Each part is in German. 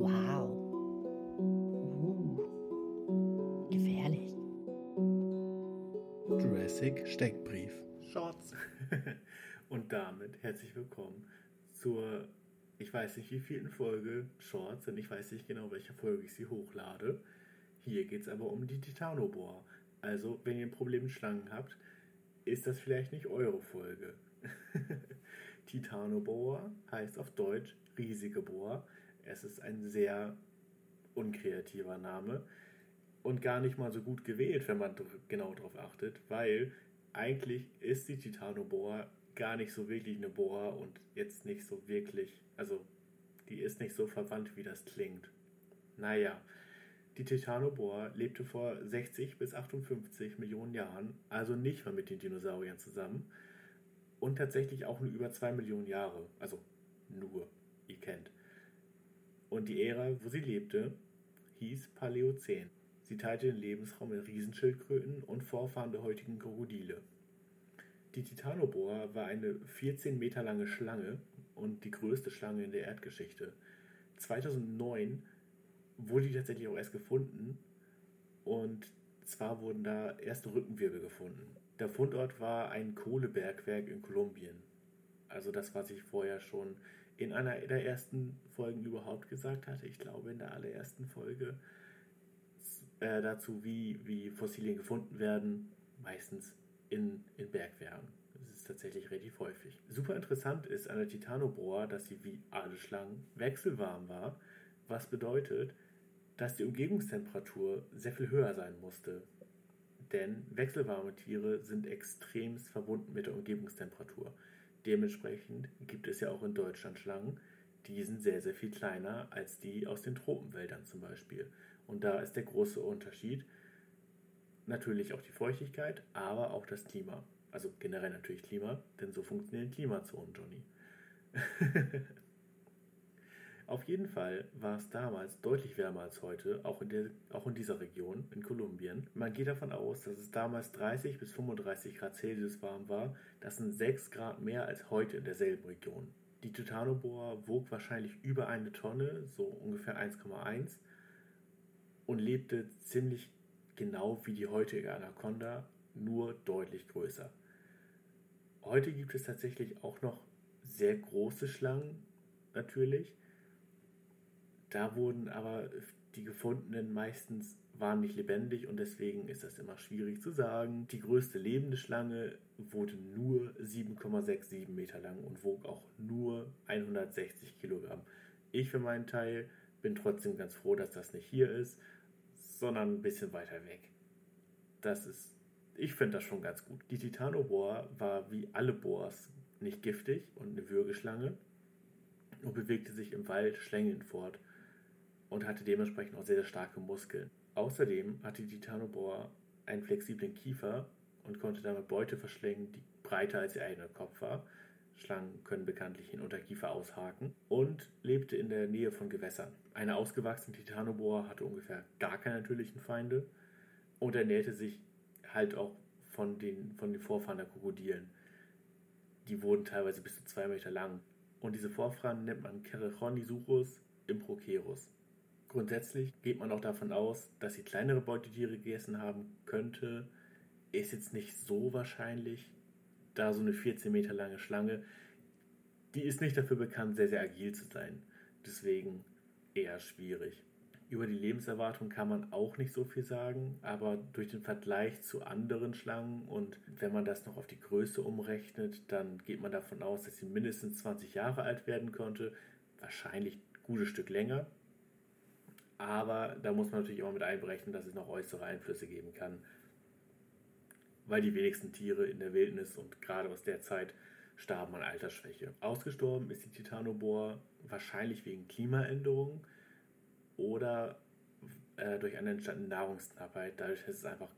Wow. Uh. Gefährlich. Jurassic Steckbrief. Shorts. Und damit herzlich willkommen zur, ich weiß nicht wie vielen Folge Shorts, denn ich weiß nicht genau, welche Folge ich sie hochlade. Hier geht es aber um die Titanobohr. Also, wenn ihr ein Problem mit Schlangen habt, ist das vielleicht nicht eure Folge. Titanobohr heißt auf Deutsch riesige Bohr. Es ist ein sehr unkreativer Name und gar nicht mal so gut gewählt, wenn man genau darauf achtet, weil eigentlich ist die Titanobohr gar nicht so wirklich eine Bohr und jetzt nicht so wirklich, also die ist nicht so verwandt, wie das klingt. Naja, die Titanobohr lebte vor 60 bis 58 Millionen Jahren, also nicht mal mit den Dinosauriern zusammen und tatsächlich auch nur über 2 Millionen Jahre, also nur, ihr kennt. Und die Ära, wo sie lebte, hieß Paläozän. Sie teilte den Lebensraum mit Riesenschildkröten und Vorfahren der heutigen Krokodile. Die Titanoboa war eine 14 Meter lange Schlange und die größte Schlange in der Erdgeschichte. 2009 wurde die tatsächlich auch erst gefunden und zwar wurden da erste Rückenwirbel gefunden. Der Fundort war ein Kohlebergwerk in Kolumbien. Also das, was ich vorher schon in einer der ersten Folgen überhaupt gesagt hatte. Ich glaube in der allerersten Folge äh, dazu, wie, wie Fossilien gefunden werden, meistens in, in Bergwerken. Das ist tatsächlich relativ häufig. Super interessant ist an der Titanoboa, dass sie wie alle Schlangen wechselwarm war, was bedeutet, dass die Umgebungstemperatur sehr viel höher sein musste. Denn wechselwarme Tiere sind extremst verbunden mit der Umgebungstemperatur. Dementsprechend gibt es ja auch in Deutschland Schlangen, die sind sehr, sehr viel kleiner als die aus den Tropenwäldern zum Beispiel. Und da ist der große Unterschied natürlich auch die Feuchtigkeit, aber auch das Klima. Also generell natürlich Klima, denn so funktionieren Klimazonen, Johnny. Auf jeden Fall war es damals deutlich wärmer als heute, auch in, der, auch in dieser Region, in Kolumbien. Man geht davon aus, dass es damals 30 bis 35 Grad Celsius warm war. Das sind 6 Grad mehr als heute in derselben Region. Die Titanoboa wog wahrscheinlich über eine Tonne, so ungefähr 1,1 und lebte ziemlich genau wie die heutige Anaconda, nur deutlich größer. Heute gibt es tatsächlich auch noch sehr große Schlangen, natürlich. Da wurden aber die gefundenen meistens waren nicht lebendig und deswegen ist das immer schwierig zu sagen. Die größte lebende Schlange wurde nur 7,67 Meter lang und wog auch nur 160 Kilogramm. Ich für meinen Teil bin trotzdem ganz froh, dass das nicht hier ist sondern ein bisschen weiter weg. Das ist, ich finde das schon ganz gut. Die Titanobohr war wie alle Bohrs nicht giftig und eine Würgeschlange und bewegte sich im Wald schlängelnd fort und hatte dementsprechend auch sehr, sehr starke Muskeln. Außerdem hatte die Titanobohr einen flexiblen Kiefer und konnte damit Beute verschlingen, die breiter als ihr eigener Kopf war. Schlangen können bekanntlich den Unterkiefer aushaken und lebte in der Nähe von Gewässern. Eine ausgewachsene Titanoboa hatte ungefähr gar keine natürlichen Feinde und ernährte sich halt auch von den, von den Vorfahren der Krokodilen. Die wurden teilweise bis zu zwei Meter lang. Und diese Vorfahren nennt man Cerechonisurus improcerus. Grundsätzlich geht man auch davon aus, dass sie kleinere Beutetiere gegessen haben könnte. Ist jetzt nicht so wahrscheinlich, da so eine 14 Meter lange Schlange, die ist nicht dafür bekannt, sehr, sehr agil zu sein. Deswegen eher schwierig. Über die Lebenserwartung kann man auch nicht so viel sagen, aber durch den Vergleich zu anderen Schlangen und wenn man das noch auf die Größe umrechnet, dann geht man davon aus, dass sie mindestens 20 Jahre alt werden konnte. Wahrscheinlich ein gutes Stück länger. Aber da muss man natürlich immer mit einberechnen, dass es noch äußere Einflüsse geben kann weil die wenigsten Tiere in der Wildnis und gerade aus der Zeit starben an Altersschwäche. Ausgestorben ist die Titanoboa wahrscheinlich wegen Klimaänderungen oder äh, durch eine entstandene Nahrungsknappheit, dadurch, dass es einfach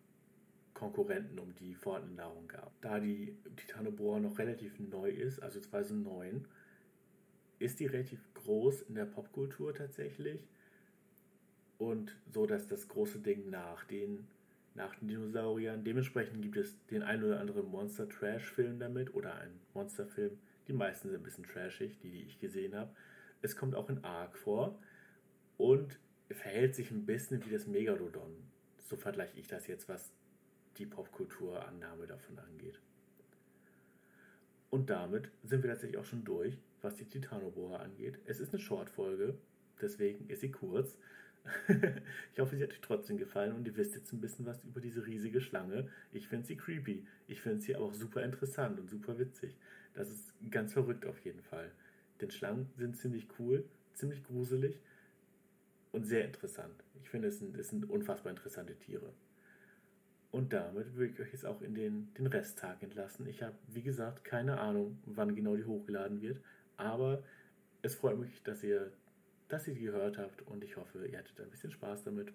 Konkurrenten um die vorhandene Nahrung gab. Da die Titanoboa noch relativ neu ist, also 2009, ist die relativ groß in der Popkultur tatsächlich und so, dass das große Ding nach den nach den Dinosauriern. Dementsprechend gibt es den einen oder anderen Monster-Trash-Film damit oder einen Monsterfilm. Die meisten sind ein bisschen trashig, die, die ich gesehen habe. Es kommt auch in Ark vor. und verhält sich ein bisschen wie das Megalodon. So vergleiche ich das jetzt, was die Popkulturannahme davon angeht. Und damit sind wir tatsächlich auch schon durch, was die Titanoboa angeht. Es ist eine Short-Folge, deswegen ist sie kurz. ich hoffe, sie hat euch trotzdem gefallen und ihr wisst jetzt ein bisschen was über diese riesige Schlange. Ich finde sie creepy. Ich finde sie aber auch super interessant und super witzig. Das ist ganz verrückt auf jeden Fall. Denn Schlangen sind ziemlich cool, ziemlich gruselig und sehr interessant. Ich finde, es sind, es sind unfassbar interessante Tiere. Und damit würde ich euch jetzt auch in den, den Resttag entlassen. Ich habe, wie gesagt, keine Ahnung, wann genau die hochgeladen wird. Aber es freut mich, dass ihr, dass ihr die gehört habt und ich hoffe, ihr hattet ein bisschen Spaß damit.